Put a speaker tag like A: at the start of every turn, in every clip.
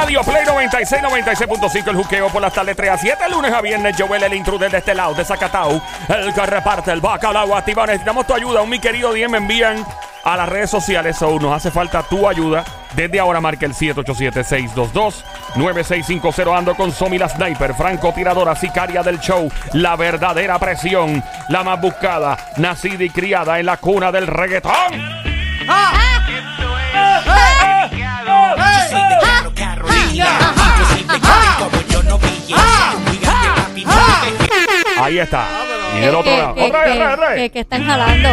A: radio, Play 96, 96.5, el juqueo por las tardes 3 a 7, lunes a viernes, Joel, el intruder de este lado, de Zacatau, el que reparte el bacalao activado. Necesitamos tu ayuda, un mi querido Diem, me envían a las redes sociales, o nos hace falta tu ayuda. Desde ahora marca el 787-622-9650. Ando con Somi la Sniper, Franco Tiradora, sicaria del show, la verdadera presión, la más buscada, nacida y criada en la cuna del reggaetón. Ahí está. Y del otro
B: que,
A: lado.
B: que-
A: Otra vez,
B: que-
A: otra vez, otra vez.
B: que- que están jalando.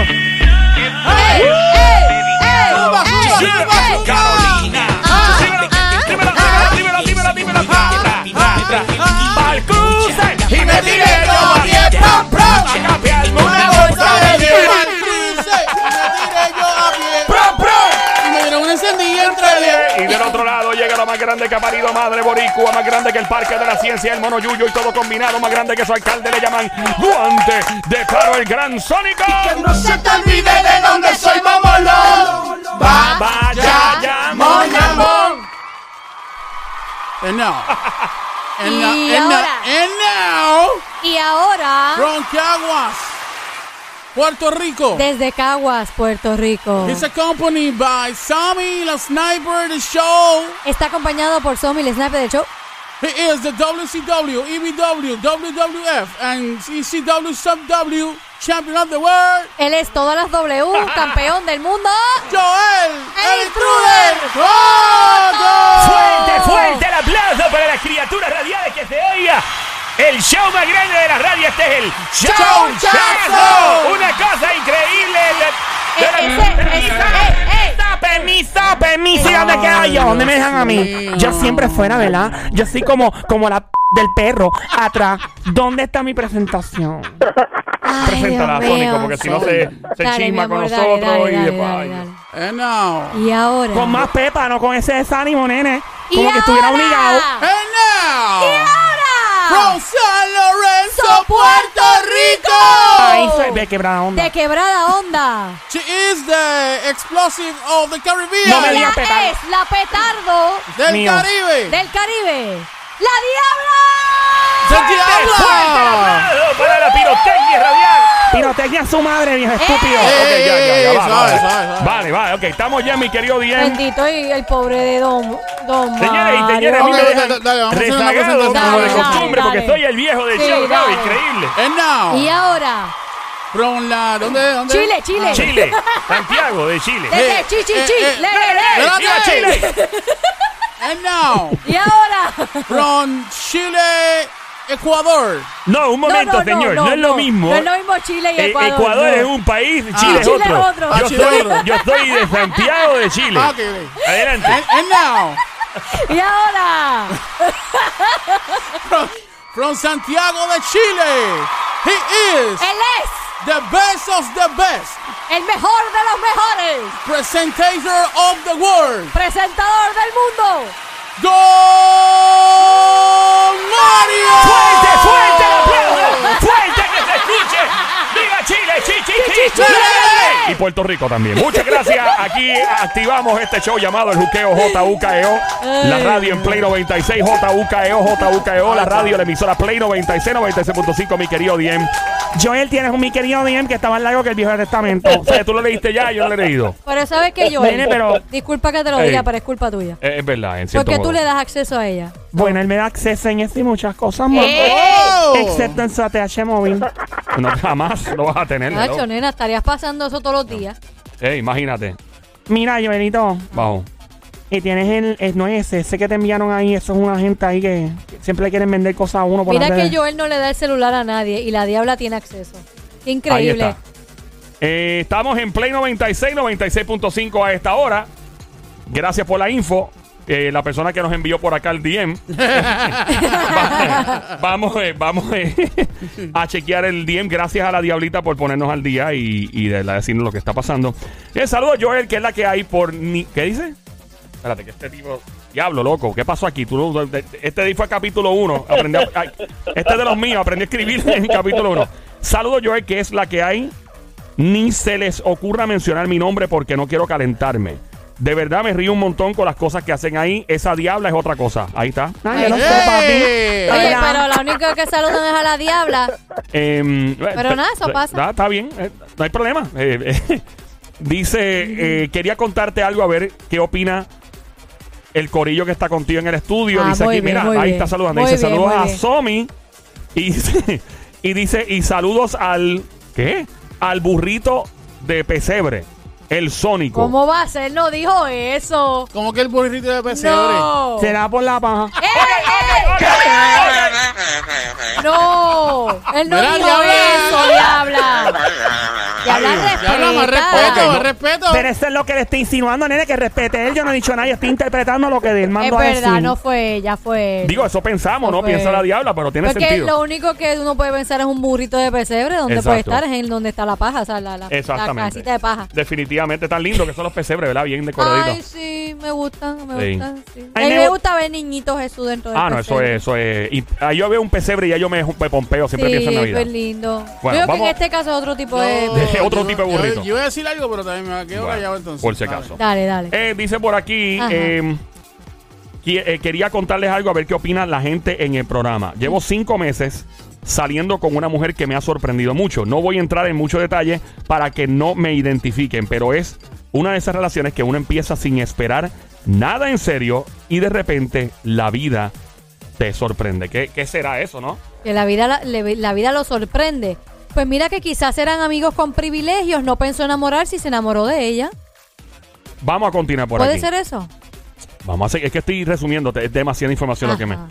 A: Carolina. Dímela, dímela, dímela, dímela, dímela. Pa'l cruce y me tiré yo a pie, pam, pam.
C: Y
A: del otro lado llega lo más grande que ha parido madre boricua, más grande que el Parque de la Ciencia, el Mono Yuyo y todo combinado, más grande que su alcalde le llaman Guante de Caro el Gran Sónico.
C: No se te olvide de dónde soy, mamolo. Va,
A: Vaya, ya,
C: mon, mon. And now. And now.
B: Y
C: And now.
B: ahora.
C: And now.
B: Y ahora,
C: From Caguas, Puerto Rico.
B: desde Caguas, Puerto Rico,
C: It's accompanied by Sammy, la sniper the show.
B: está acompañado por Somi, el sniper del show.
C: He is the WCW, EBW, WWF, and ECW Sub W champion of the world,
B: Él es todas las W, campeón del mundo.
C: Joel,
B: El
C: el intruder.
A: Fuerte, fuerte el aplauso para las criaturas radiales que se oiga. El show más grande de la radio, este es el Show Chazo. Una cosa increíble.
B: Eh, ese- ese- eh, eh.
D: Permiso, permiso, ¿y dónde quedo yo? ¿Dónde me dejan a mí? Yo siempre fuera, ¿verdad? Yo soy como, como la p del perro atrás. ¿Dónde está mi presentación?
B: Ay,
A: Preséntala,
B: Dios
A: Sónico,
B: mío.
A: porque si no se, se
B: Dale, mi
A: chisma con
B: amor, dale,
A: nosotros
B: dale,
A: y
B: dale,
A: después.
B: dale,
A: ay,
B: dale.
C: And now,
B: Y ahora.
D: Con más pepa, no con ese desánimo, nene.
B: Y
D: Como que estuviera
B: ahora.
D: obligado.
C: and now,
B: Y ahora.
C: From San Lorenzo, Puerto
D: Ahí
C: Rico.
D: se ve quebrada onda.
B: De quebrada onda.
C: She is the explosive of the Caribbean.
D: No me digas petardo.
B: es la petardo
C: del
D: Mío.
C: Caribe.
B: del Caribe. ¡La Diabla!
C: ¡Del
A: Fuerte
C: diablo!
A: aplauso para la pirotecnia radial.
D: Pirotecnia a su madre, viejo estúpido.
A: Ok, ya, ya, ya, va,
C: suave,
A: vale.
C: suave.
A: Vale, vale, ok, estamos ya, mi querido Diem.
B: Bendito y el pobre de Don, don
A: Señores y señores, a mí me
C: Ok,
A: dejan
C: dale, dale, vamos a hacer una
A: rezagado como de
B: Dale,
A: costumbre,
B: dale,
A: porque soy el viejo del
B: Sí,
A: show. Increíble.
C: And now,
B: Y ahora,
C: from la, ¿dónde, dónde?
B: Chile, Chile.
A: Chile, Santiago de Chile.
B: Desde
C: Eh,
B: chi, chi,
C: eh,
B: chi,
C: eh,
B: le, le, le.
C: espérate.
A: ¡Viva Chile!
C: And now,
B: Y ahora,
C: from Chile, Ecuador.
A: No, un momento, señor, no, es lo mismo.
B: No es lo mismo Chile y
A: Eh,
B: Ecuador.
A: Ecuador
B: no.
A: es un país,
C: Ah.
A: Chile es
B: Chile es
A: otro.
B: otro.
C: Ah,
A: Yo, soy, yo soy de Santiago de Chile.
C: Ah, ok, ok.
A: Adelante.
C: And, and now,
B: Y ahora,
C: from, from Santiago de Chile, he is
B: él es
C: the best of the best,
B: el mejor de los mejores.
C: presentator of the world,
B: Presentador del mundo.
C: Don Mario.
A: ¡Fuerte, fuerte el aplauso! ¡Fuerte que se escuche! ¡Viva Chile! ¡Chi, chi, chi!
C: Chile!
A: Y Puerto Rico también. Muchas gracias. Aquí activamos este show llamado El Juqueo JUKEO. La radio en Play 96, JUKEO, JUKEO. La radio, la emisora Play 96, 96.5, mi querido Diem.
D: Joel, tienes un mi querido Diem que está más largo que el viejo testamento.
A: O sea, tú lo leíste ya, yo lo he leído.
B: Pero sabes que
D: Nene, pero-
B: disculpa que te lo
A: Ey.
B: diga, pero es culpa tuya.
A: Eh, Es verdad, en cierto
B: Porque tú
A: modo.
B: le das acceso a ella.
D: Bueno, él me da acceso en eso y muchas cosas más.
C: Oh.
D: Excepto en su ATH móvil.
A: No, jamás lo vas a tener.
B: Nacho,
A: ¿no?
B: nena, estarías pasando eso todos los días.
A: Eh, imagínate.
D: Mira, Joelito,
A: Bajo.
D: y tienes el, el- no es ese, ese que te enviaron ahí, eso es una gente ahí que siempre quieren vender cosas a uno por
B: Mira que. Joel no le da el celular a nadie y la diabla tiene acceso. Qué
A: Ahí
B: increíble.
A: está. Eh, estamos en Play 96, 96.5 a esta hora. Gracias por la info. Eh, la persona que nos envió por acá el DM. Va- vamos eh, vamos eh, a chequear el DM. Gracias a la Diablita por ponernos al día y, y de la- decirnos lo que está pasando. El saludo a Joel, que es la que hay por. Ni ¿Qué dice? Espérate, que este tipo. Diablo, loco, ¿qué pasó aquí? Tú, este fue capítulo 1. Este es de los míos, aprendí a escribir en capítulo 1. Saludo, Joel, que es la que hay. Ni se les ocurra mencionar mi nombre porque no quiero calentarme. De verdad me río un montón con las cosas que hacen ahí. Esa diabla es otra cosa. Ahí está.
D: Ay, yo no papi.
B: Oye, pero la única que saludan es a la diabla.
A: Em,
B: Pero nada, eso pasa.
A: Está, está bien, eh, no hay problema. Eh, eh, dice, eh, quería contarte algo a ver qué opina el corillo que está contigo en el estudio.
B: Ah,
A: dice
B: muy
A: aquí,
B: bien,
A: mira,
B: muy
A: ahí
B: bien.
A: está saludando.
B: Muy
A: dice,
B: bien,
A: saludos
B: muy
A: a
B: bien.
A: Somi. Y dice, y dice, y saludos al, ¿qué? Al burrito de pesebre, el sónico.
B: ¿Cómo va a ser? No dijo eso.
C: Como que el burrito de pesebre.
B: No.
D: Será por la paja.
B: No. Él no
C: Mira,
B: dijo
C: diabla.
B: eso, diabla. Diabla,
C: Ya habla más respeto,
B: respeta.
C: respeto.
D: Pero eso es lo que le está insinuando, nene, que respete él. Yo no he dicho nada, yo estoy interpretando lo que él
B: Es
D: mandó a
B: verdad,
D: decir.
B: no fue ella, fue él.
A: Digo, eso pensamos, ¿no? Piensa la diabla, pero tiene
B: Porque
A: sentido.
B: lo único que uno puede pensar es un burrito de pesebre. Donde
A: Exacto.
B: puede estar es en donde está la paja, o sea, la, la, la
A: Exactamente.
B: casita de paja.
A: Definitivamente tan lindo que son los pesebres, ¿verdad? Bien
B: Ay,
A: decoraditos.
B: sí, me gustan, me
A: Sí.
B: gustan. Sí.
D: Ay,
B: A mí
D: me
B: me
D: gu-
B: gusta ver niñitos Jesús dentro
A: Ah, no, eso es, eso es. Y ahí yo veo un pesebre y ya yo me, me pompeo, siempre
B: Sí,
A: pienso en Navidad.
B: pues lindo.
A: Bueno,
B: Yo creo que en este caso es otro tipo de...
C: Yo-
A: De otro
C: yo-
A: tipo de
C: yo-
A: burrito.
C: Yo, iba a decir algo, pero también me quedo
A: Bueno,
C: callado entonces.
A: por si
C: Dale.
A: acaso.
B: Dale, dale.
A: Eh, dice por aquí,
B: Ajá.
A: eh, qui- eh, quería contarles algo a ver qué opina la gente en el programa. Llevo cinco meses saliendo con una mujer que me ha sorprendido mucho. No voy a entrar en mucho detalle para que no me identifiquen, pero es una de esas relaciones que uno empieza sin esperar nada en serio y de repente la vida te sorprende. ¿Qué, qué será eso, no?
B: Que la vida, la, le- la vida lo sorprende. Pues mira que quizás eran amigos con privilegios, no pensó enamorarse y se enamoró de ella.
A: Vamos a continuar por
B: ¿Puede
A: aquí.
B: ser eso?
A: Vamos a seguir. Es que estoy resumiéndote, es demasiada información lo que me.
B: Ajá.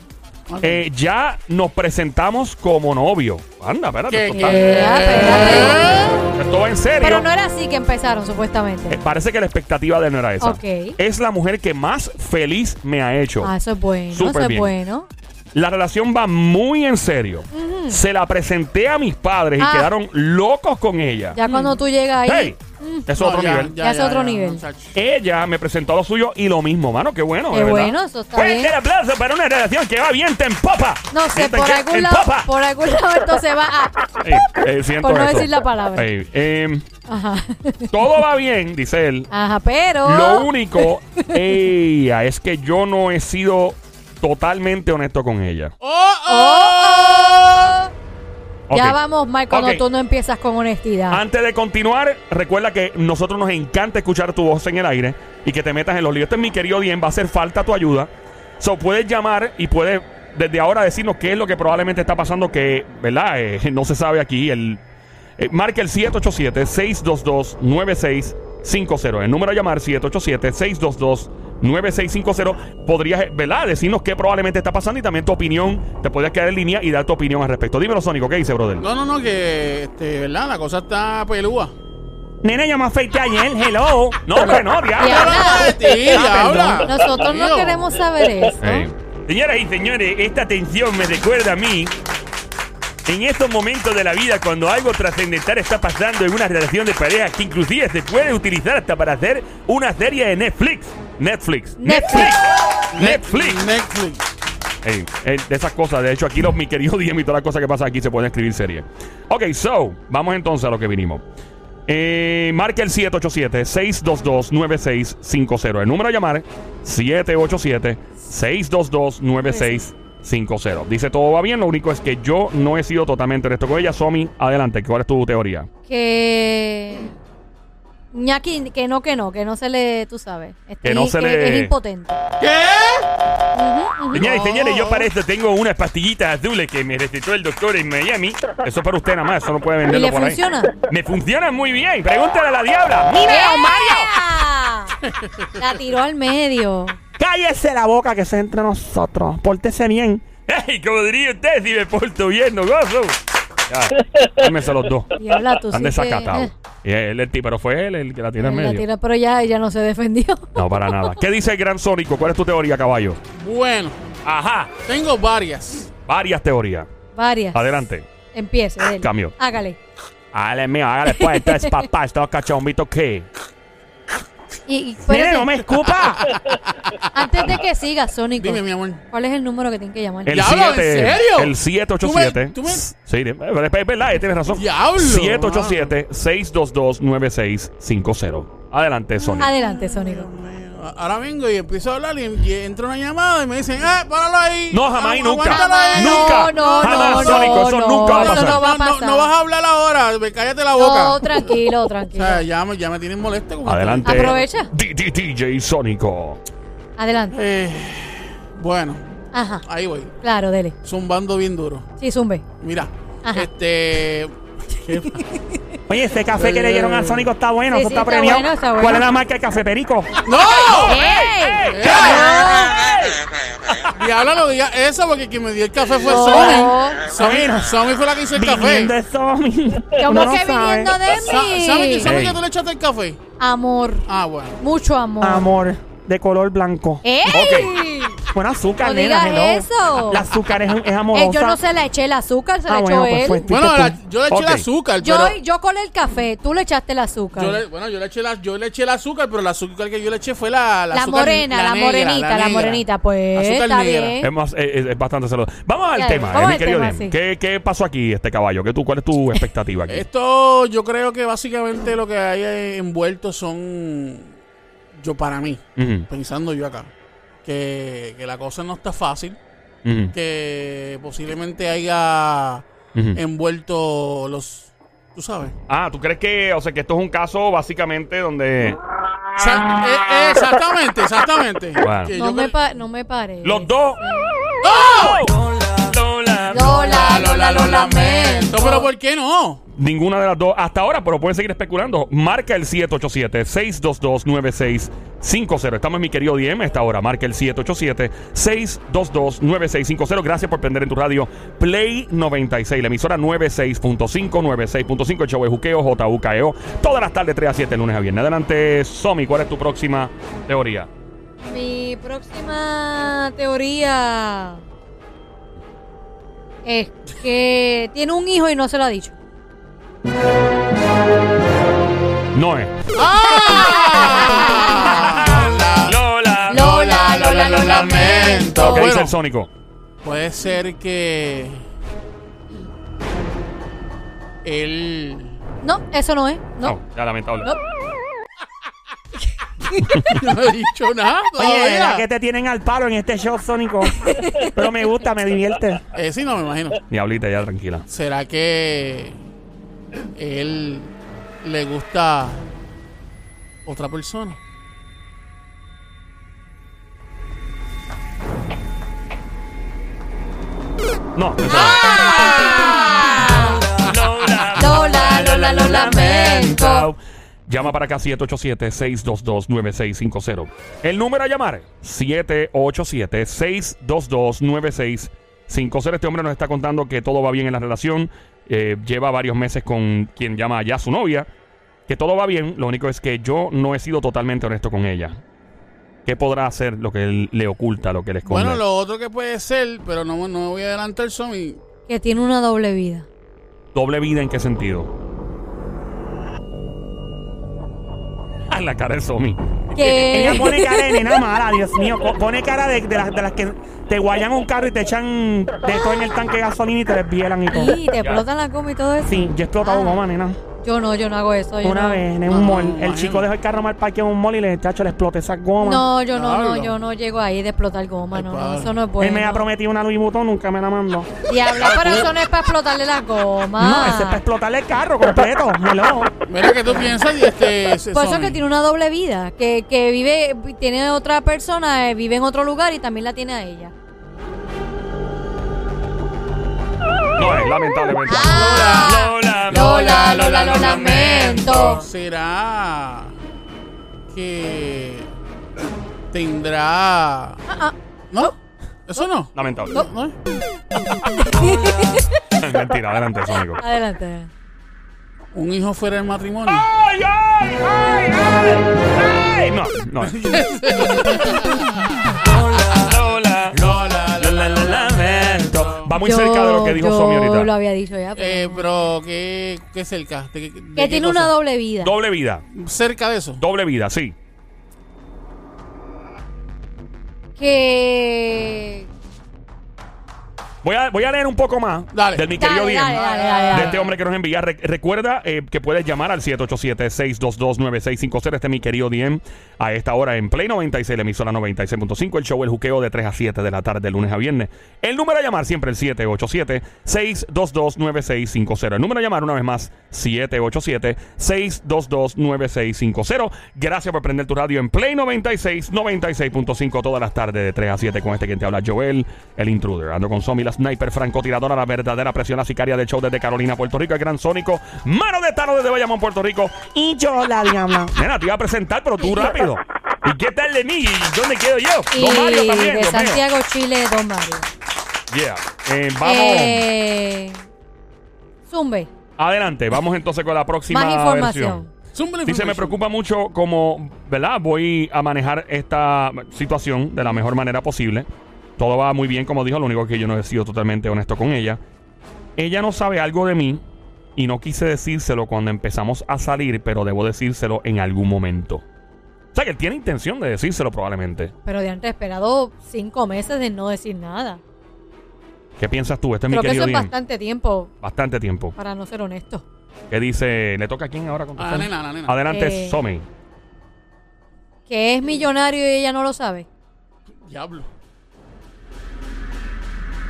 A: Eh, ya nos presentamos como novio. Anda, espérate. Esto, está-
B: espérate.
A: esto va en serio.
B: Pero no era así que empezaron, supuestamente.
A: Eh, parece que la expectativa de él no era esa.
B: Ok.
A: Es la mujer que más feliz me ha hecho.
B: Ah, eso es bueno,
A: Súper
B: eso es
A: bien.
B: bueno.
A: La relación va muy en serio. Se la presenté a mis padres
B: Ah.
A: y quedaron locos con ella.
B: Ya cuando tú llegas ahí,
A: ¡Hey! Es
C: No,
A: otro
C: ya,
A: nivel.
B: Ya es otro nivel.
C: muchacho.
A: Ella me presentó lo suyo y lo mismo, mano. Qué bueno.
B: Qué
A: de verdad.
B: bueno, eso está
A: Fuerte
B: bien.
A: el aplauso para una relación que va viento en popa.
B: no sé,
A: Viento
B: por algún
A: en
B: lado,
A: popa.
B: por algún lado esto se va a...
A: Ey, eh, siento
B: Por no
A: eso.
B: decir la palabra.
A: Ey, em,
B: Ajá.
A: todo va bien, dice él.
B: Ajá, pero...
A: Lo único, ella, es que yo no he sido totalmente honesto con ella.
C: ¡Oh,
B: ¡Oh,
C: oh!
B: Ya vamos, Mike, cuando tú no empiezas con honestidad.
A: Antes de continuar, recuerda que nosotros nos encanta escuchar tu voz en el aire y que te metas en los líos. Este es mi querido Dien, va a hacer falta tu ayuda. So, puedes llamar y puedes desde ahora decirnos qué es lo que probablemente está pasando que, ¿verdad? Eh, no se sabe aquí. El, eh, marca el 787-622-9650. El número a llamar 787-622-9650. Podrías, eh, ¿verdad? Decirnos qué probablemente está pasando y también tu opinión. Te podrías quedar en línea y dar tu opinión al respecto. Dímelo, Sónico, ¿qué dice, brother?
C: No, no, no, que, este, ¿verdad? La cosa está pelúa.
D: Nene, yo me afeité ayer, hello.
A: No, hombre, no, diablo.
C: Habla de.
B: Nosotros no queremos saber eso.
A: Señoras y señores, esta tensión me recuerda a mí en estos momentos de la vida cuando algo trascendental está pasando en una relación de pareja que inclusive se puede utilizar hasta para hacer una serie de Netflix. Netflix.
B: Netflix.
A: Netflix.
C: Netflix.
A: Ey, ey, de esas cosas. De hecho, aquí los mi querido Diem y todas las cosas que pasan aquí se pueden escribir serie. Ok, so, vamos entonces a lo que vinimos. Eh, marca el 787-622-9650. El número a llamar 787-622-9650. Dice todo va bien, lo único es que yo no he sido totalmente honesto con ella. Somi, adelante, ¿cuál es tu teoría?
B: Que... Ñaki, que no, que no, que no se le, tú sabes. Este,
A: Que no se le-
B: Es impotente.
C: ¿Qué?
A: Señores y señores, yo para esto tengo unas pastillitas azules que me recetó el doctor en Miami. Eso es para usted nada más, eso no puede
B: ¿Y
A: venderlo
B: le
A: por ahí.
B: funciona?
A: Me funciona muy bien. Pregúntale a la diabla.
B: ¡Ea! La tiró al medio.
D: Cállese la boca que es entre nosotros. Pórtese bien.
A: ¡Ey! Como diría usted, si me porto bien, no gozo. Ya, cálmense los dos.
B: Diabla, tú
A: Están
B: sí que-
A: desacatados.
B: eh,
A: Y él, el tipo, pero fue él el que la tiró en
B: la
A: medio.
B: tira, pero ya ella no se defendió.
A: No, para nada. ¿Qué dice el gran Sónico? ¿Cuál es tu teoría, caballo?
C: Bueno,
A: Ajá.
C: tengo varias.
A: Varias teorías.
B: Varias.
A: Adelante.
B: Empiece, dele.
A: Cambio.
B: Hágale.
A: Hágale mío, hágale pues. Entonces, papá, estos cachombitos, ¿qué?
B: Y, y
D: Nene,
B: espérate,
D: no me escupa.
B: antes de que siga, Sónico,
C: Dime, mi amor.
B: ¿cuál es el número que tienen que llamar?
A: El
C: Diablo, ¿en
A: 7.
C: serio?
A: El 787.
C: ¿Tú me- tú me-
A: Sí, es es verdad, tienes razón.
C: Diablo.
A: 787-622-9650. Adelante, Sónico.
B: Adelante, Sónico.
C: Ahora vengo y empiezo a hablar y, y entra una llamada y me dicen, ¡eh, páralo ahí!
A: No, jamás y nunca.
C: aguántalo ahí".
A: Nunca.
B: No, no,
A: Jamás,
B: no,
A: Sónico,
B: no,
A: eso
B: no,
A: nunca va a pasar.
B: no va a
C: No, no,
B: pasar.
C: no vas a hablar ahora, cállate la boca.
B: No, tranquilo,
C: o
B: tranquilo.
C: sea, ya, me- ya me tienen molesto. con
A: Adelante.
B: Aprovecha.
A: D- D- DJ Sónico.
B: Adelante.
C: Eh, bueno,
B: Ajá.
C: ahí voy.
B: Claro, dele.
C: Zumbando bien duro.
B: Sí, zumbe.
C: Mira,
B: Ajá.
C: este.
D: Oye, ese café que le dieron al Sónico está bueno,
B: Sí,
D: eso
B: sí,
D: está
B: está
D: premiado.
B: bueno, está bueno.
D: ¿Cuál es la marca de café Perico?
C: ¡No!
B: ¡Ey!
C: Diablo, no digas eso porque quien me dio el café fue
B: No.
C: Somi,
D: Bueno.
C: Somi fue la que hizo el café.
D: Viniendo de Somi.
B: ¿Cómo
D: no
B: que
D: sabe.
B: viniendo de mí?
C: ¿Sabe que, sabe
A: Ey.
C: que tú le echaste el café?
B: Amor.
C: Ah, bueno.
B: Mucho amor.
D: Amor, de color blanco.
B: ¡Ey!
D: Buen azúcar,
B: No
D: nena,
B: digas
D: hello.
B: eso.
D: El azúcar es, es
B: Eh,
D: amorosa.
B: yo no se le eché el azúcar, se
D: Ah,
B: le echó
D: bueno, pues
B: él.
D: fue-
C: Bueno, la- yo le eché
A: Ok.
C: el azúcar,
B: yo,
C: pero.
B: yo colé el café, tú le echaste el azúcar.
C: Yo le, bueno, yo le, eché la, yo le eché el azúcar, pero el azúcar que yo le eché fue la la,
B: la
C: azúcar-
B: morena, la,
C: negra,
B: morenita, la,
C: negra.
B: morenita. Pues
C: Azúcar
B: está
C: negra.
B: bien.
A: Es, más, es, es- es bastante celoso. Vamos al
B: Ya,
A: tema,
B: vamos
A: eh, mi
B: al
A: querido
B: tema, sí.
A: ¿Qué, ¿Qué pasó aquí, este caballo? ¿Qué tú, ¿Cuál es tu expectativa aquí?
C: Esto yo creo que básicamente lo que hay envuelto son, yo para mí,
A: Ujú,
C: pensando yo acá, que, que la cosa no está fácil, que posiblemente haya envuelto los, tú sabes.
A: Ah, ¿tú crees que, o sea, que esto es un caso básicamente donde
C: Sa- eh, eh, exactamente, exactamente.
A: Bueno.
B: No
C: yo
B: me, no me parece.
A: los dos... Lola,
B: Lola, Lola, lo lamento.
C: No, pero ¿por qué no?
A: Ninguna de las dos hasta ahora, pero pueden seguir especulando. Marca el 787-622-9650. Estamos en mi querido DM a esta hora. Marca el 787-622-9650. Gracias por prender en tu radio Play 96, la emisora 96.5, 96.5, el show de Juqueo, JUKEO. Todas las tardes, 3 a 7, lunes a viernes. Adelante, Somi, ¿cuál es tu próxima teoría?
B: Mi próxima teoría es que tiene un hijo y no se lo ha dicho.
A: No es.
C: Ah.
A: Lola.
B: Lola, Lola, lo lamento.
A: ¿Qué dice el Sónico?
C: Puede ser que él
B: No, eso no es. No.
A: No, ya lamentable.
B: No.
C: No ha dicho nada
D: Oye, de verdad
C: todavía.
D: que te tienen al palo en este show, Sónico. Pero me gusta, me divierte.
C: Eh, sí, no me imagino.
A: Diablita, ya tranquila.
C: ¿Será que él le gusta otra persona?
A: No, eso
B: Ah. Lola, Lola, lo lamento.
A: Llama para acá 787-622-9650. El número a llamar 787-622-9650. Este hombre nos está contando que todo va bien en la relación. eh, lleva varios meses con quien llama ya su novia. Que todo va bien. Lo único es que yo no he sido totalmente honesto con ella. ¿Qué podrá hacer lo que él le oculta, lo que le esconde?
C: Bueno, lo otro que puede ser, pero no, no voy a adelantar son y
B: Que tiene una doble vida.
A: ¿Doble vida en qué sentido? Ah, la cara de Somi.
B: Que
D: Ella pone cara de nena mala, Dios mío. Po- Pone cara de, de las, de las que te guayan un carro y te echan de todo en el tanque de gasolina y te desvielan y todo.
B: y te explotan la coma y todo eso.
D: Sí, yo he explotado
B: Ah.
D: goma, nena.
B: Yo no, yo no hago eso. yo
D: Una
B: no.
D: vez en un
C: no,
D: mall. el chico dejó el carro mal parqueado en un mall y le, tacho, le exploté esa goma.
B: No, yo no, no,
C: Diablo.
B: yo no llego ahí de explotar goma,
C: Ay,
B: no, no,
C: padre.
B: eso no es bueno.
D: Él me ha prometido una Louis Vuitton, nunca me la mandó.
B: Diablo, pero eso no es para explotarle la goma.
D: No, ese es para explotarle el carro completo. hello.
C: Mira que tú piensas y este
B: Por eso
C: Sony.
B: que tiene una doble vida, que, que vive, tiene otra persona, eh, vive en otro lugar y también la tiene a ella.
A: No es, lamentablemente.
B: Lo lamento.
C: será que tendrá
B: Ah, ah.
C: ¿No? ¿Eso no?
A: Lamentable.
C: ¿No? ¿No?
A: Mentira, adelante, Sónico.
B: Adelante.
C: ¿Un hijo fuera del matrimonio?
A: ¡Ay, ay, ay, ay! ay! No, no. Va muy
B: Yo-
A: cerca de lo que dijo
B: yo
A: Somi ahorita.
B: lo había dicho ya. pero
C: Eh, pero ¿qué, qué cerca? ¿De, de
B: que
C: qué
B: tiene
C: cosa?
B: una doble vida.
A: Doble vida.
C: Cerca de eso.
A: Doble vida, sí.
B: que
A: Voy a, voy a leer un poco más
C: Dale.
A: del mi querido
B: Dale,
A: Diem,
B: dale, dale, dale,
A: de
B: dale.
A: este hombre que nos envía. Re- recuerda eh, que puedes llamar al 787-622-9650. Este es mi querido Diem a esta hora en Play 96, la emisora 96.5. El show El Juqueo de 3 a 7 de la tarde, de lunes a viernes. El número a llamar siempre el 787-622-9650. El número a llamar una vez más 787-622-9650. Gracias por prender tu radio en Play 96, 96.5 todas las tardes de 3 a 7 con este quien te habla Joel, el intruder. Ando con Somi, la sniper francotiradora, la verdadera presión, la sicaria del show desde Carolina, Puerto Rico, el gran sónico, mano de taro desde Bayamón, Puerto Rico.
D: Y yo, la diabla.
A: Nena, te iba a presentar, pero tú rápido. ¿Y qué tal de mí? ¿Y dónde quedo yo?
B: Y
A: Don Mario también.
B: de
A: mío.
B: Santiago, Chile, Don Mario.
A: Yeah. Eh, vamos.
B: Eh, Zumbe,
A: Adelante, vamos entonces con la próxima
B: más información.
A: versión. Dice, me preocupa mucho cómo, ¿verdad? Voy a manejar esta situación de la mejor manera posible. Todo va muy bien, como dijo, lo único que yo no he sido totalmente honesto con ella. Ella no sabe algo de mí y no quise decírselo cuando empezamos a salir, pero debo decírselo en algún momento. O sea, que él tiene intención de decírselo probablemente.
B: Pero de antes esperado cinco meses de no decir nada.
A: ¿Qué piensas tú? Este es
B: Creo
A: mi
B: que eso
A: querido
B: es
A: Diem.
B: bastante tiempo
A: Bastante tiempo.
B: para no ser honesto.
A: ¿Qué dice? ¿Le toca a quién ahora
C: A
A: contestar?
C: la nena, a la nena.
A: Adelante,
B: Eh,
A: Somi.
B: Que es millonario y ella no lo sabe.
C: Diablo.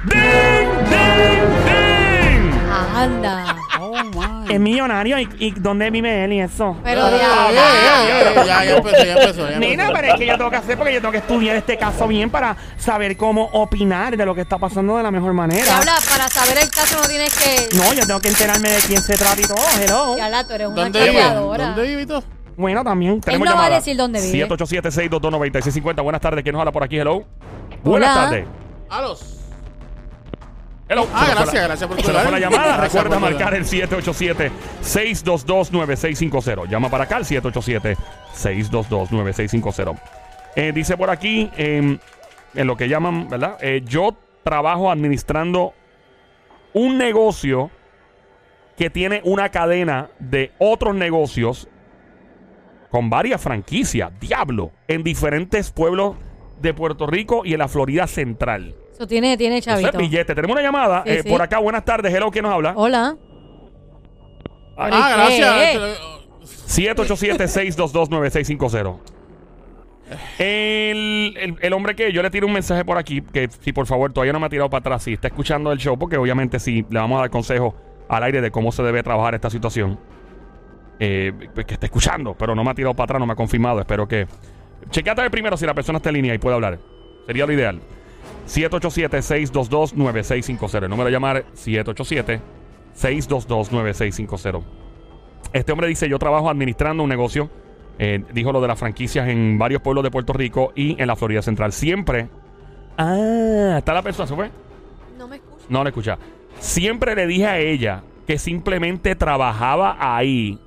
A: ¡Ding! ¡Ding! ¡Ding!
B: Anda.
C: Oh, my.
D: Es millonario. ¿Y, y dónde vive él y eso?
B: Pero
C: Ah,
B: ya.
C: ya, ya, ya, ya, ya empezó, ya empezó. Ya
D: Nena,
C: empezó.
D: pero es que yo tengo que hacer porque yo tengo que estudiar este caso bien para saber cómo opinar de lo que está pasando de la mejor manera.
B: Ya habla, para saber el caso no tienes que.
D: No, yo tengo que enterarme de quién se trata y todo. Hello.
B: Ya habla, tú eres una
C: ¿Dónde vive? ¿Dónde vive y todo?
D: Bueno, también.
A: Tenemos
B: no va a
A: llamada.
B: decir dónde vive.
A: 787-622-9650. Buenas tardes. ¿Quién nos habla por aquí? Hello. Buenas
B: Hola.
A: tardes.
C: A los.
A: Hello.
C: Ah, gracias,
A: la-
C: gracias por
A: Se la llamada. Recuerda marcar el 787-622-9650. Llama para acá al 787-622-9650. Eh, dice por aquí, eh, en lo que llaman, ¿verdad? Eh, yo trabajo administrando un negocio que tiene una cadena de otros negocios con varias franquicias, diablo, en diferentes pueblos de Puerto Rico y en la Florida Central.
B: Eso tiene, tiene
A: Eso es
B: chavito.
A: billete. Tenemos una llamada
B: Sí,
A: eh,
B: sí.
A: por acá. Buenas tardes. Hello, ¿quién nos habla?
B: Hola.
C: Ah,
B: ¿Pero y qué?
C: gracias.
A: 787-622-9650. El, el- el hombre que yo le tiro un mensaje por aquí, que si por favor todavía no me ha tirado para atrás, si está escuchando el show, porque obviamente si le vamos a dar consejo al aire de cómo se debe trabajar esta situación, eh, pues que esté escuchando, pero no me ha tirado para atrás, no me ha confirmado. Espero que. Chequeate primero si la persona está en línea y puede hablar. Sería lo ideal. 787-622-9650. El número a llamar 787-622-9650. Este hombre dice, yo trabajo administrando un negocio. eh, dijo lo de las franquicias en varios pueblos de Puerto Rico y en la Florida Central. Siempre... Ah, está la persona, ¿se fue?
B: No me escucha.
A: No la escucha. Siempre le dije a ella que simplemente trabajaba ahí.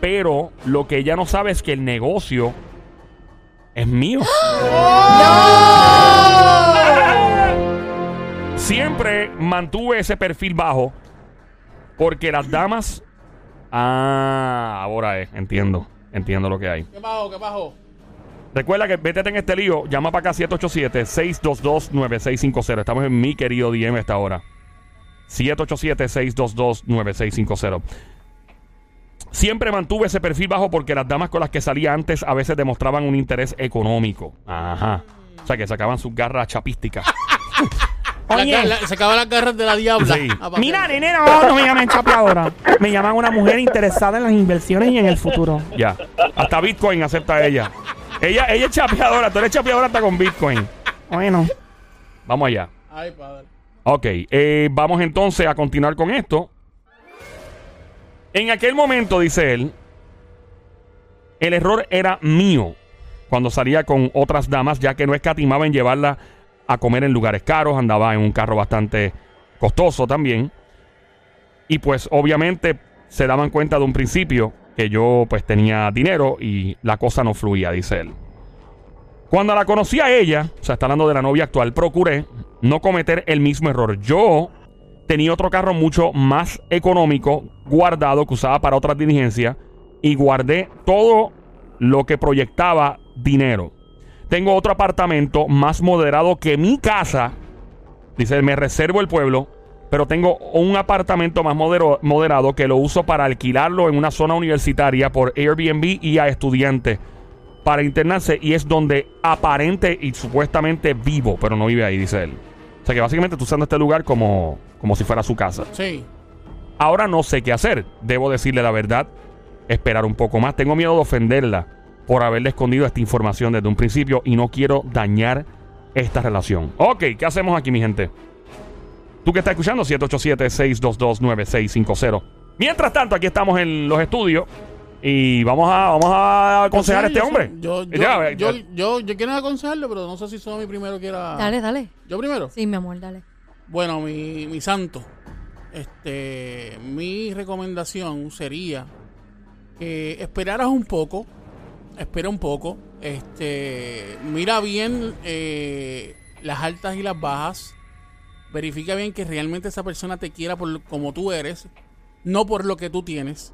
A: Pero lo que ella no sabe es que el negocio es mío. Siempre mantuve ese perfil bajo porque las damas... Ah, ahora es, entiendo. Entiendo lo que hay.
C: ¿Qué bajo? ¿Qué bajo?
A: Recuerda que vete en este lío. Llama para acá 787-622-9650. Estamos en mi querido DM esta hora. 787-622-9650. Siempre mantuve ese perfil bajo porque las damas con las que salía antes a veces demostraban un interés económico. Ajá. O sea, que sacaban sus garras chapísticas.
C: La-
D: Oye.
C: la- se acaban las garras de la diabla.
A: Sí.
C: Ah.
D: Mira, nene, no, no me llamen chapeadora. Me llaman una mujer interesada en las inversiones y en el futuro.
A: ya. Hasta Bitcoin acepta ella. Ella, ella es chapeadora. Tú eres chapeadora hasta con Bitcoin.
D: Bueno.
A: Vamos allá.
C: Ay, padre.
A: Ok, eh, vamos entonces a continuar con esto. En aquel momento, dice él, el error era mío cuando salía con otras damas, ya que no escatimaba en llevarla a comer en lugares caros, andaba en un carro bastante costoso también. Y pues obviamente se daban cuenta de un principio que yo pues tenía dinero y la cosa no fluía, dice él. Cuando la conocí a ella, o sea, está hablando de la novia actual, procuré no cometer el mismo error. Yo tenía otro carro mucho más económico, guardado, que usaba para otras diligencias, y guardé todo lo que proyectaba dinero. Tengo otro apartamento más moderado que mi casa Dice, me reservo el pueblo, pero tengo un apartamento más modero- moderado que lo uso para alquilarlo en una zona universitaria por Airbnb y a estudiantes para internarse y es donde aparente y supuestamente vivo, pero no vive ahí, dice él. O sea que básicamente tú usando este lugar como, como si fuera su casa.
C: Sí.
A: Ahora no sé qué hacer. Debo decirle la verdad, esperar un poco más. Tengo miedo de ofenderla por haberle escondido esta información desde un principio y no quiero dañar esta relación. Ok, ¿qué hacemos aquí, mi gente? Tú que estás escuchando, 787-622-9650. Mientras tanto, aquí estamos en los estudios y vamos a, vamos a aconsejar a este hombre.
C: Yo, yo,
A: Ya,
C: yo,
A: ya.
C: yo, yo quiero aconsejarlo, pero no sé si Somi primero quiera.
B: Dale, dale.
C: ¿Yo primero?
B: Sí, mi amor, dale.
C: Bueno, mi, mi santo, este, mi recomendación sería que esperaras un poco, espera un poco, este, mira bien eh, las altas y las bajas, verifica bien que realmente esa persona te quiera por como tú eres, no por lo que tú tienes,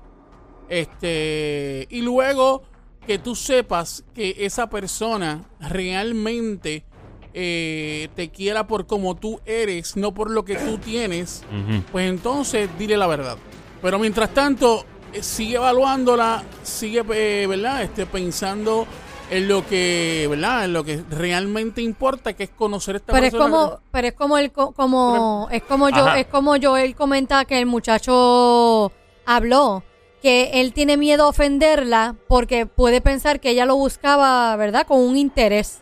C: este, y luego que tú sepas que esa persona realmente eh, te quiera por como tú eres, no por lo que tú tienes, pues entonces dile la verdad. Pero mientras tanto, sigue evaluándola, sigue, eh, ¿verdad? Este, pensando en lo que, ¿verdad? En lo que realmente importa, que es conocer a esta
B: Pero es
C: persona.
B: como, pero es como el, co- como, es como yo,
A: Ajá.
B: es como yo, él comenta que el muchacho habló, que él tiene miedo a ofenderla porque puede pensar que ella lo buscaba, ¿verdad? Con un interés.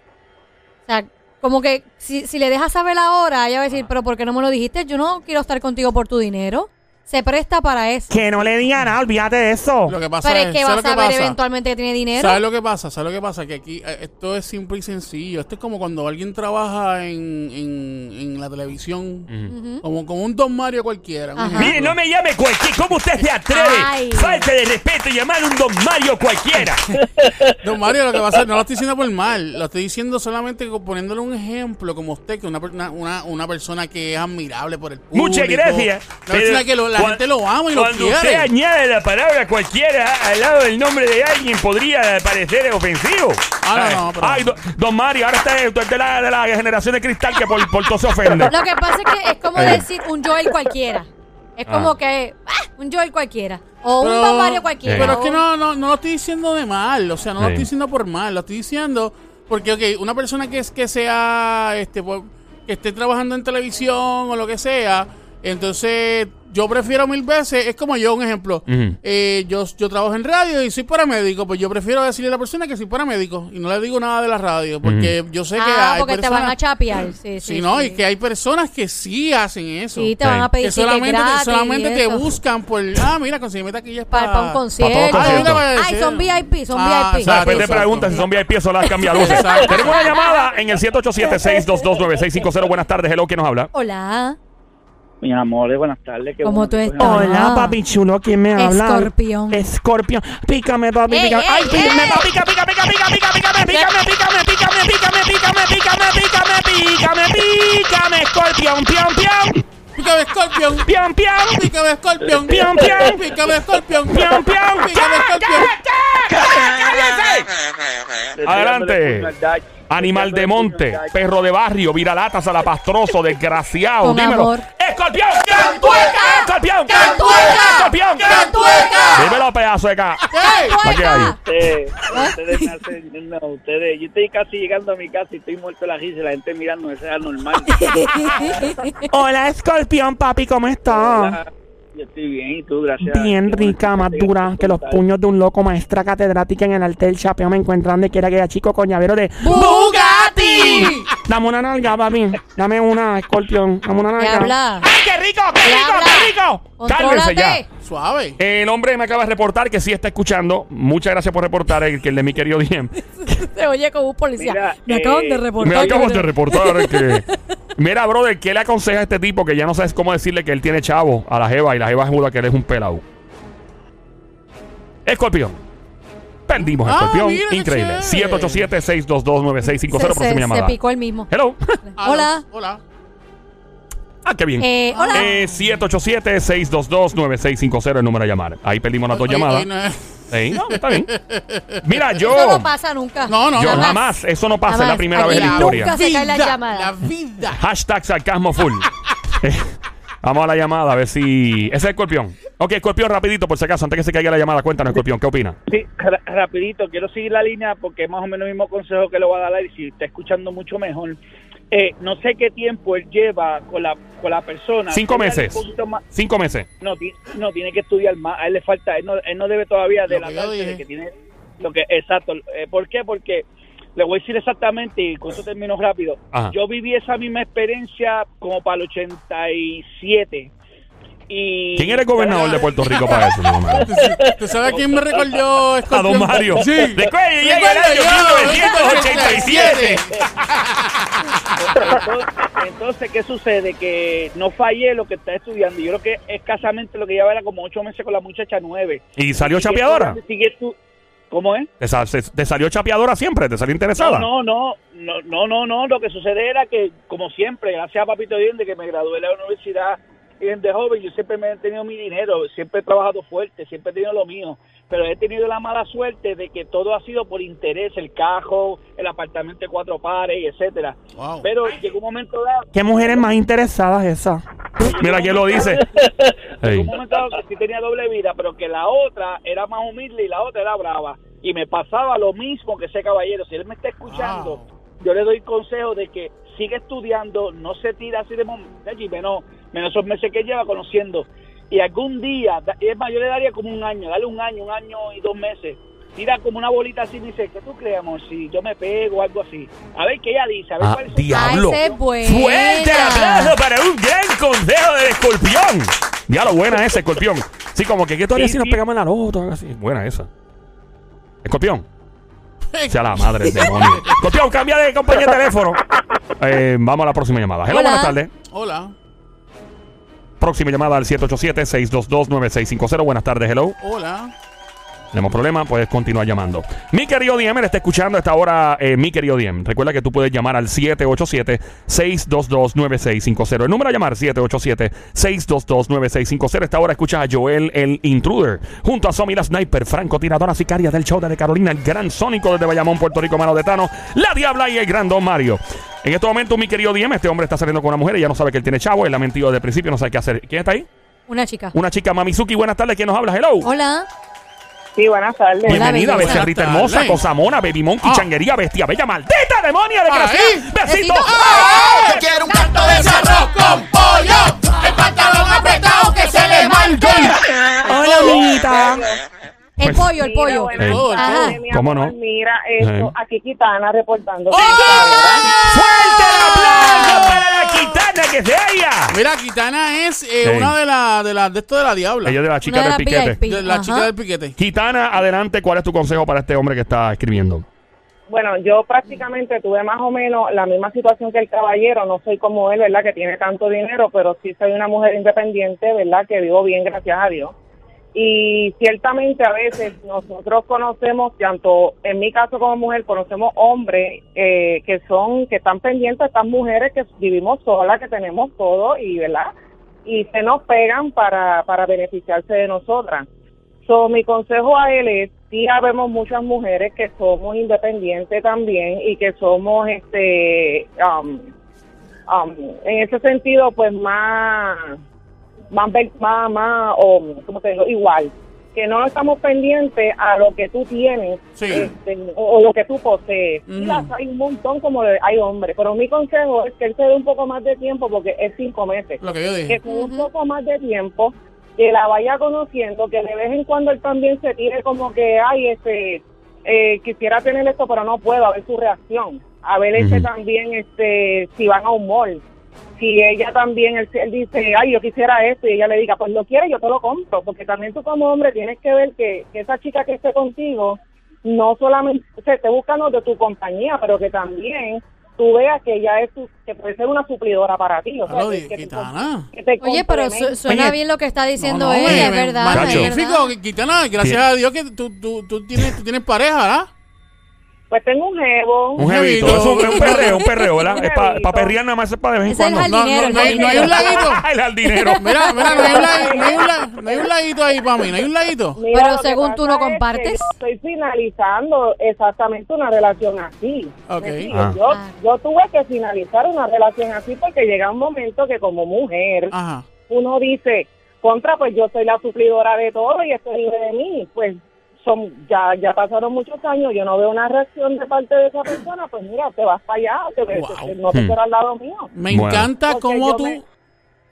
B: O sea, como que si, si le dejas saber ahora, ella va a decir, pero ¿por qué no me lo dijiste? Yo no quiero estar contigo por tu dinero. Se presta para eso.
D: Que no le diga nada, olvídate de eso.
C: Lo que pasa
B: Pero
C: es,
B: es que va
C: ¿sabes
B: a
C: lo que
B: saber
C: pasa?
B: eventualmente que tiene dinero.
C: ¿Sabes lo que pasa? ¿Sabes lo que pasa? Que aquí eh, esto es simple y sencillo. Esto es como cuando alguien trabaja en, en, en la televisión, como, como un Don Mario cualquiera. un
B: Ajá.
C: ejemplo.
A: Mire, no me llame cualquier. ¿Cómo usted se atreve?
B: Ay.
A: Falta de respeto llamar a un don Mario cualquiera.
C: Don Mario, lo que pasa no lo estoy diciendo por mal, lo estoy diciendo solamente co- poniéndole un ejemplo como usted, que una, per- una, una, una persona que es admirable por el público.
A: Muchas gracias.
C: Una persona que lo- la
A: Cuan-
C: gente lo ama y lo
A: Cuando
C: quiere.
A: usted añade la palabra cualquiera al lado del nombre de alguien, podría parecer ofensivo.
C: Ah, no, no, pero-
A: Ay, do- don Mario, ahora usted, usted es de la, de la generación de cristal que por, por todo se ofende.
B: Lo que pasa es que es como
A: Eh.
B: decir un Joel cualquiera. Es como
A: Ah.
B: que ah, un Joel cualquiera. O un Don Mario cualquiera.
C: Pero es que no, no, no lo estoy diciendo de mal, o sea, no lo estoy diciendo por mal, lo estoy diciendo porque, ok, una persona que es que sea, este, pues, que esté trabajando en televisión o lo que sea, entonces yo prefiero mil veces, es como yo, un ejemplo,
A: Ujú.
C: eh, yo, yo trabajo en radio y soy paramédico, pues yo prefiero decirle a la persona que soy paramédico y no le digo nada de la radio, porque yo sé que
B: Ah,
C: hay
B: porque te
C: personas...
B: van a chapear. Sí, sí.
C: Sí, no,
B: sí.
C: y que hay personas que sí hacen eso.
B: Sí, te van a pedir
C: que solamente, te,
B: gratis
C: solamente
B: y
C: te buscan por, ah, mira, consígueme taquillas
B: Para,
C: para,
B: un concierto.
A: todo concierto.
C: Ah,
B: Ay, son VIP, son
C: Ah,
B: VIP.
A: O sea, después te preguntas si son VIP, eso las cambia luces.
C: Exacto.
A: Tenemos una llamada en el 787-622-9650. Buenas tardes, hello, ¿quién nos habla?
B: Hola.
E: Mi amor, buenas tardes. qué
B: ¿Cómo tú estás?
D: Hola, papi chulo, ¿quién me habla?
B: Escorpión.
D: Escorpión. Pícame, papi, pícame.
B: ey,
D: Ay, pícame, papi, pica, pica, pica, pica, pica, pícame, pícame, pícame, pícame, pícame, pícame, pícame, pícame, pícame, pícame, escorpión, pion, pion,
C: Pícame Scorpion.
D: pion, pion.
C: Pícame Scorpion.
D: Pion, pion.
C: Pícame Scorpion.
D: Pion, pion.
C: Pícame Scorpion.
A: Adelante. Animal de monte, perro de barrio, viralatas, alapastroso, desgraciado.
B: Con
A: Dímelo.
B: amor.
A: ¡Escorpión! ¡Escorpión! ¡Escorpión! Dímelo, pedazo de ca. ¿Para qué hay?
E: Ustedes, ustedes me hacen, no, ustedes, yo estoy casi llegando a mi casa y estoy muerto de la risa y la gente mirando, eso es anormal.
D: Hola, escorpión, papi, ¿cómo estás?
E: Yo estoy bien, y tú, gracias.
D: Bien rica, más dura que los puños de un loco, maestra catedrática en el arte del chapeo. Me encuentran donde quiera que haya chico con llavero de
C: ¡Bugatti!
D: Dame una nalga, papi. Dame una, escorpión. Dame una
B: ¿Qué
D: nalga.
B: habla?
A: ¡Ay, qué rico, qué
B: ¿Qué
A: rico, qué rico! Cálmense ya.
C: Suave.
A: El hombre me acaba de reportar que sí está escuchando. Muchas gracias por reportar el, que el de mi querido Diem.
B: Se oye como un policía.
E: Mira,
B: Me
E: eh,
B: acaban de reportar.
A: Me acabas
B: que-
A: de reportar que. Mira, brother, ¿qué le aconseja a este tipo que ya no sabes cómo decirle que él tiene chavo a la Jeva y la Jeva es muda que él es un pelado? Escorpión. Perdimos,
C: Ah,
A: Escorpión. Increíble.
C: chévere.
A: 787-622-9650.
B: se, se, se
A: llamada.
B: picó el mismo.
A: Hello.
B: Hola.
C: Hola.
A: Ah, qué bien.
B: Eh, hola.
A: Eh, 787-622-9650 el número a llamar. Ahí perdimos las dos llamadas.
C: hoy no es-
A: Sí, no, está bien. Mira, yo.
B: Eso no pasa nunca.
C: No, no,
A: yo
C: jamás.
A: jamás. Eso no pasa, es la primera
B: Aquí
A: vez en la
B: nunca
A: historia.
B: se cae la
C: Vida,
B: llamada.
C: La vida.
A: Hashtag sarcasmo full. Eh, Vamos a la llamada a ver si. Ese es Escorpión. Ok, Escorpión, rapidito, por si acaso, antes que se caiga la llamada, cuéntanos, Escorpión, ¿qué opina?
E: Sí, ra- rapidito, quiero seguir la línea porque es más o menos el mismo consejo que le voy a dar y si está escuchando mucho mejor. Eh, no sé qué tiempo él lleva con la, con la persona.
A: Cinco meses. Cinco meses.
E: no, ti- no, tiene que estudiar más. A él le falta, él no, él no debe todavía
C: Lo que yo
E: delatarse
C: dije.
E: de que tiene lo que, exacto. Eh, ¿Por qué? Porque le voy a decir exactamente, y con eso termino rápido.
A: Ajá.
E: Yo viví esa misma experiencia como para el 87. Y
A: ¿Quién era el gobernador de Puerto Rico para eso? No?
C: ¿Tú sabes quién me recordó
A: A
C: Escorpión?
A: don Mario.
C: Sí.
A: Recuerde, llega el año
C: yo,
A: 1987.
E: Entonces, entonces, ¿qué sucede? Que no fallé lo que está estudiando. Yo creo que escasamente lo que lleva era como ocho meses con la muchacha nueve.
A: ¿Y salió chapeadora?
E: ¿Cómo es?
A: ¿Te, salió chapeadora siempre? ¿Te salió interesada?
E: No, no, no, no, no, no. Lo que sucede era que, como siempre, gracias a Papito Dios, de que me gradué de la universidad de joven, yo siempre me he tenido mi dinero, siempre he trabajado fuerte, siempre he tenido lo mío, pero he tenido la mala suerte de que todo ha sido por interés, el cajo, el apartamento de cuatro pares, y etcétera.
C: Wow.
E: Pero llegó un momento dado
D: ¿Qué mujeres más interesadas esas?
A: Mira quién lo dice.
E: En
A: Ey.
E: un momento dado que sí tenía doble vida, pero que la otra era más humilde y la otra era brava. Y me pasaba lo mismo que ese caballero. Si él me está escuchando,
C: Wow.
E: yo le doy consejo de que sigue estudiando, no se tira así de momento, y menos, menos esos meses que lleva conociendo. Y algún día, es más, yo le daría como un año, dale un año, un año y dos meses. Tira como una bolita así y me dice, ¿qué tú crees, amor? Si yo me pego o algo así. A ver qué ella dice, a ver
A: Ah,
E: cuál es
A: diablo.
B: Ah, es buena.
A: Fuerte el aplauso para un gran consejo del escorpión. Ya lo buena esa, escorpión. Sí, como que, ¿qué tú harías
E: Sí,
A: si nos pegamos en la? Algo así. Buena esa. Escorpión. Sea la madre del demonio. Escorpión, cambia de compañía de teléfono. Eh, vamos a la próxima llamada. Hello,
B: Hola.
A: buenas tardes.
C: Hola.
A: Próxima llamada al 787-622-9650. Buenas tardes, hello.
C: Hola.
A: Tenemos problema, puedes continuar llamando. Mi querido Diem, él está escuchando a esta hora, eh, mi querido Diem. Recuerda que tú puedes llamar al 787-622-9650. El número a llamar, 787-622-9650. Esta hora escuchas a Joel, el intruder, junto a Somi la Sniper, Franco, tiradora sicaria del show de Carolina, el gran sónico desde Bayamón, Puerto Rico, mano de Tano, la Diabla y el gran Don Mario. En este momento, mi querido Diem, este hombre está saliendo con una mujer, ella no sabe que él tiene chavo, él ha mentido desde el principio, no sabe qué hacer. ¿Quién está ahí?
B: Una chica.
A: Una chica, Mamizuki, buenas tardes, ¿quién nos habla? Hello.
B: Hola.
F: Sí, buenas tardes.
B: Hola,
A: Bienvenida,
B: belleza.
A: becerrita
C: Buenas
A: hermosa,
C: tardes.
A: cosamona, baby monkey,
C: Ah.
A: changuería, bestia, bella, maldita, demonia, desgraciada.
C: Ahí.
A: Besito.
B: Besito.
G: Yo quiero un canto de ese arroz con pollo. El pantalón apretado que se le marque.
D: Hola, amiguita.
B: El
A: Pues-
B: pollo, el
F: Mira,
B: pollo.
F: buenas tardes, mi
A: ¿Cómo
F: amor.
A: no?
F: Mira, esto, aquí Kitana reportando.
A: ¡Fuerte el aplauso para la gitana que se haya!
C: Mira, Kitana es eh, una de las de, la, de esto de la diabla.
A: Ella es de la chica
B: Una de
A: del
B: las
A: piquete.
B: VIP.
C: de la
B: Ajá.
C: chica del piquete.
A: Gitana, adelante, ¿cuál es tu consejo para este hombre que está escribiendo?
F: Bueno, yo prácticamente tuve más o menos la misma situación que el caballero. No soy como él, ¿verdad? Que tiene tanto dinero, pero sí soy una mujer independiente, ¿verdad? Que vivo bien, gracias a Dios. Y ciertamente a veces nosotros conocemos, tanto en mi caso como mujer, conocemos hombres eh, que son, que están pendientes de estas mujeres que vivimos solas, que tenemos todo y, ¿verdad? Y se nos pegan para, para beneficiarse de nosotras. So, mi consejo a él es, sí habemos muchas mujeres que somos independientes también y que somos, este, um, um, en ese sentido, pues más, más, ver- más, más, o, ¿cómo te digo? Igual. Que no estamos pendientes a lo que tú tienes
C: Sí.
F: este, o, o lo que tú posees. Y
C: Ujú.
F: las hay un montón como de- hay hombres, pero mi consejo es que él se dé un poco más de tiempo porque es cinco meses
C: Lo que yo
F: que
C: dije.
F: con un poco más de tiempo, que la vaya conociendo, que de vez en cuando él también se tire como que, ay, este, eh, quisiera tener esto, pero no puedo, a ver su reacción. A ver este también, este, si van a un mall. Si ella también, él, él dice, ay, yo quisiera esto, y ella le diga, pues lo quiere, yo te lo compro. Porque también tú como hombre tienes que ver que, que esa chica que esté contigo, no solamente se esté buscando de tu compañía, pero que también tú veas que ella es tu- que puede ser una suplidora para ti. O sea,
C: Claro,
F: que- que que te
B: Oye, pero su- suena
A: Oye.
B: bien lo que está diciendo
C: No, no,
B: ella, es verdad. es verdad.
C: Magnífico, Kitana, gracias
A: Sí.
C: a Dios que tú, tú, tú, tienes, tú tienes pareja, ¿verdad?
F: Pues tengo un jevo.
A: Un jevito. Eso es un, un perreo, un perreo, ¿verdad? Es para perrear nada más, es para de vez en
B: Ese es el
A: cuando.
B: jardinero.
C: No, no, no hay- no hay un ladito.
A: El jardinero.
C: Mira, mira, no hay un ladito, no hay un, la- no hay un ladito ahí para mí, no hay un ladito.
F: Mira,
B: Pero según tú no
F: es que
B: compartes.
F: yo estoy finalizando exactamente una relación así.
C: Ok.
F: ¿Me sigues?
A: Ah.
F: Yo,
B: Ah.
F: yo tuve que finalizar una relación así porque llega un momento que como mujer
C: Ajá.
F: uno dice, contra, pues yo soy la suplidora de todo y esto vive de mí. Pues son ya ya pasaron muchos años, yo no veo una reacción de parte de esa persona, pues mira, te vas para allá, te, te-
C: Wow.
F: no te
A: Hmm.
F: quedas al lado mío.
C: Me
A: Bueno.
C: encanta cómo tú.
F: me-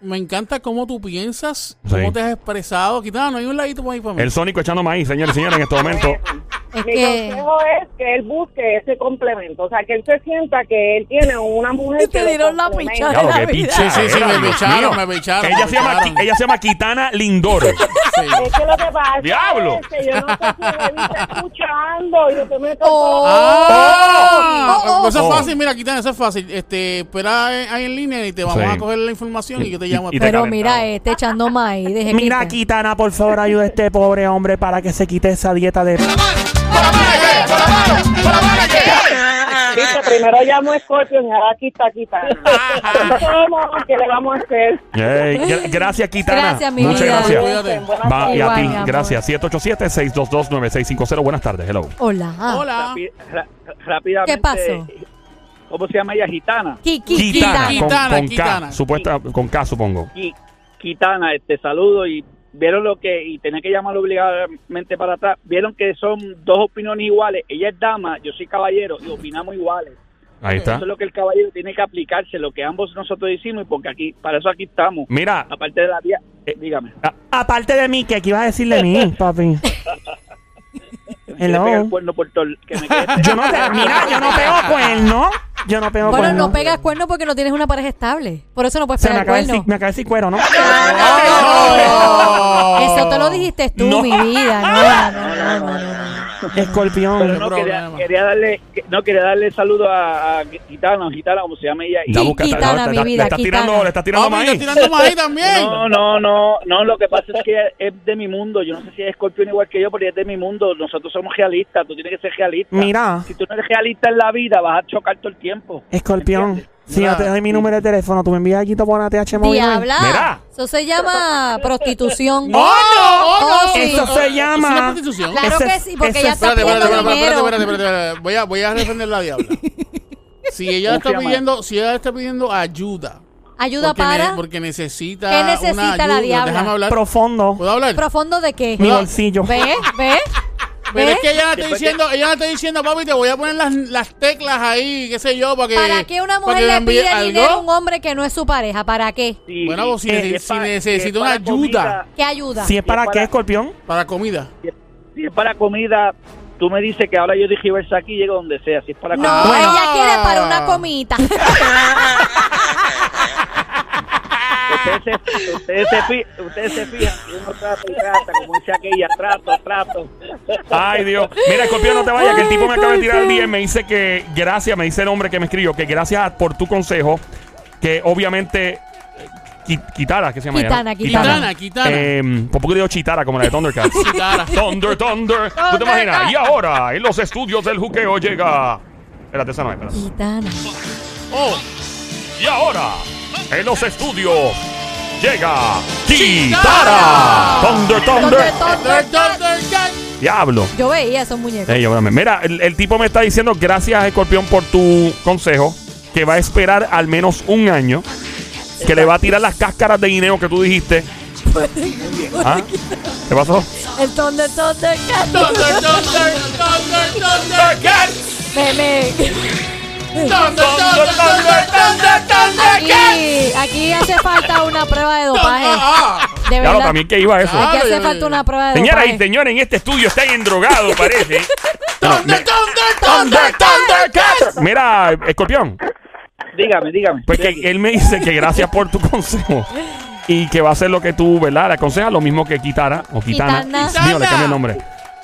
C: Me... encanta cómo tú piensas,
A: Sí.
C: cómo te has expresado. Quizás no hay un ladito por ahí para mí.
A: El Sónico echando maíz, señores y señores, en este momento.
B: Es
F: Mi
B: que.
F: consejo es que él busque ese complemento, o sea, que él se sienta que él tiene una mujer
B: Te
F: que lo
B: dieron la pichada.
A: Claro,
B: la
A: qué
B: vida.
A: picha.
C: Sí, sí, sí, me
A: mío.
C: me picharon,
A: Ella
C: me
A: se, llama, ella se llama Kitana Lindor.
C: Sí.
F: Es que lo que pasa
A: ¡Diablo!
F: es que yo no sé si él está escuchando y usted me está
B: Oh.
C: Ah,
B: Oh, oh,
C: eso es fácil, mira, Quitana, eso es fácil. Este, espera ahí en línea y te vamos
A: Sí.
C: a coger la información y yo te llamo.
A: Y- y te
B: Pero mira, este echando maíz. Deje
D: Mira, Kitana, por favor, ayuda a este pobre hombre para que se quite esa dieta de...
F: Viste, primero llamo a Scorpion y ahora aquí está quitando. Así somos, ¿qué le vamos a hacer?
A: Ey, gra- gracias, Kitana.
B: Gracias, mi
A: Muchas
B: vida.
A: gracias.
F: Buenas
A: Va, y a
B: Igual,
A: ti,
B: mi
A: gracias. 787-622-9650. Buenas tardes, hello.
B: Hola.
C: Hola.
E: Ra- rápidamente.
B: ¿Qué pasó?
E: ¿Cómo se llama ella? Gitana.
B: Kiki,
A: Kitana,
B: Kitana.
A: con, con K,
C: Kitana.
A: supuesta, con K, supongo.
E: Y Kitana, este saludo y vieron lo que y tenía que llamarlo obligadamente para atrás. Vieron que son dos opiniones iguales. Ella es dama, yo soy caballero y opinamos iguales.
A: Ahí está.
E: Eso es lo que el caballero tiene que aplicarse, lo que ambos nosotros decimos y porque aquí para eso aquí estamos.
A: Mira,
E: Aparte de la vía,
A: Eh,
E: dígame.
D: Aparte de mí, ¿qué ibas a decir de mí, papi?
E: Que le
D: Hello.
E: pega el cuerno por todo el- que me quede-
D: Yo no te... Mira, yo no pego cuerno. Yo no pego
B: Bueno,
D: cuerno.
B: no pegas cuerno porque no tienes una pareja estable. Por eso no puedes
D: Se me
B: pegar
D: acaba, de
B: cuerno.
D: decir, me acaba de decir cuero, ¿no?
C: Oh.
B: Eso te lo dijiste tú,
A: No.
B: mi vida. No, no, no, no, no, no.
D: Escorpión.
E: no, quería, quería darle no quería darle saludo a, a Gitana, Gitana como se llama ella.
A: busca-
B: Kitana,
A: le-
B: mi vida,
A: le estás
B: Kitana.
A: tirando, le estás tirando maíz.
C: está tirando maíz también.
E: No, no, no, no, lo que pasa es que es de mi mundo. Yo no sé si es escorpión igual que yo, pero es de mi mundo. Nosotros somos realistas, tú tienes que ser realista.
D: Mira,
E: Si tú no eres realista en la vida, vas a chocar todo el tiempo.
D: escorpión.
E: ¿Entiendes?
D: Si yo te doy mi número de teléfono, tú me envías aquí por una TH móvil.
B: Diabla.
A: Mira.
B: Eso se llama prostitución.
C: ¡Oh, no! ¡Oh, no!
B: Oh, sí.
D: Eso se llama-
C: ¿Es una prostitución?
B: Claro
D: Ese
B: que sí, porque
D: ese
B: ella
D: es-
B: está
C: Espérate,
B: pidiendo
C: espérate, espérate,
B: dinero.
C: espérate, espérate, espérate. Voy a, voy a defender la diabla. Si ella
E: ¿Cómo
C: está pidiendo, si ella está pidiendo ayuda.
B: Ayuda
C: porque
B: para.
C: ne- porque necesita
B: ¿Qué
C: una
B: necesita la
C: ayuda.
B: diabla?
C: Déjame hablar.
D: Profundo.
C: ¿Puedo hablar?
B: ¿Profundo de qué?
D: Mi bolsillo.
B: ¿Ve? ¿Ve?
C: Pero es que ella no está diciendo, ella no está diciendo, papi, te voy a poner las, las teclas ahí, qué sé yo, para que...
B: ¿Para qué una mujer le pide
C: algo?
B: dinero a un hombre que no es su pareja? ¿Para qué?
E: Si-
C: Bueno, pues, si
E: si
C: necesita
E: si es
C: una ayuda.
E: comida,
B: ¿Qué ayuda?
D: Si es para
E: para-
D: qué, escorpión.
C: Para comida.
E: si, es, para comida, tú me dices que ahora yo dije versa aquí y llego donde sea. Si es para
B: No,
E: comida,
D: Bueno.
B: ella quiere para una comita.
E: ustedes se, ustedes se, fi- ustedes se fijan que uno trata y trata, como dice aquella, trato, trato.
A: Ay, Dios. Mira, Escorpión, no te vayas, que el tipo me acaba de tirar el día y me dice que gracias, me dice el hombre que me escribió, que gracias por tu consejo, que obviamente. eh, Qui- Kitara, ¿qué se llama? ella, no?
B: Kitana, Kitana.
C: Kitana, Kitana.
A: Eh, por poco digo Chitara, como la de Thundercats.
C: Kitara.
A: Thunder, Thunder. ¿Tú te imaginas? Y ahora, en los estudios del juqueo llega. Espérate, esa no es, espérate.
B: Gitana.
C: Oh,
A: Y ahora, en los estudios llega Kitara. Thunder, Thunder.
B: Thunder, thunder,
C: Thunder, thunder, thunder.
A: Diablo.
B: Yo veía esos muñecos.
A: Ey. Mira, el, el tipo me está diciendo gracias, Escorpión, por tu consejo, que va a esperar al menos un año, que le va a tirar las cáscaras de guineo que tú dijiste. ¿Ah? ¿Qué pasó?
B: El Thunder, Thunder, Cat.
C: Thunder, thunder, thunder, thunder, cat.
B: Me, me.
C: Thunder, thunder, thunder, thunder, thunder, cat.
B: Aquí, aquí hace falta una prueba de dopaje. De
A: Claro, también que iba eso.
B: Aquí hace falta una prueba de
A: Señoras y
B: dopaje.
A: señores, en este estudio está en drogado, parece. No,
C: Thunder,
A: me-
C: thunder,
A: mira, Escorpión,
E: Dígame, dígame.
A: pues que él me dice que gracias por tu consejo y que va a hacer lo que tú, ¿verdad? Le aconsejas lo mismo que Kitara o Kitana.
B: Kitana.
A: Mío, le cambia el nombre.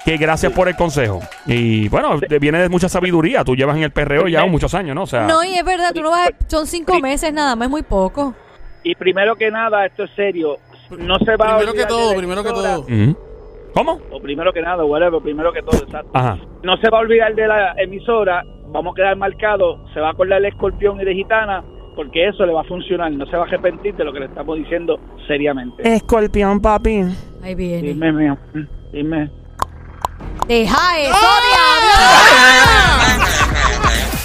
A: Que gracias por el consejo. Y bueno, te viene de mucha sabiduría. Tú llevas en el perreo ya muchos años, ¿no? O sea,
B: No, y es verdad, tú no vas a- Son cinco meses nada más, es muy poco.
E: Y primero que nada, esto es serio. No se va a
C: Primero que
E: olvidar de
C: todo, primero que todo.
A: ¿Cómo?
E: O primero que nada, whatever, primero que todo, exacto.
A: Ajá.
E: No se va a olvidar de la emisora, vamos a quedar marcados, se va a acordar de Escorpión y de Gitana, porque eso le va a funcionar, no se va a arrepentir de lo que le estamos diciendo seriamente.
D: Escorpión, papi.
B: Ahí viene.
E: Dime, mío, dime.
B: Deja eso,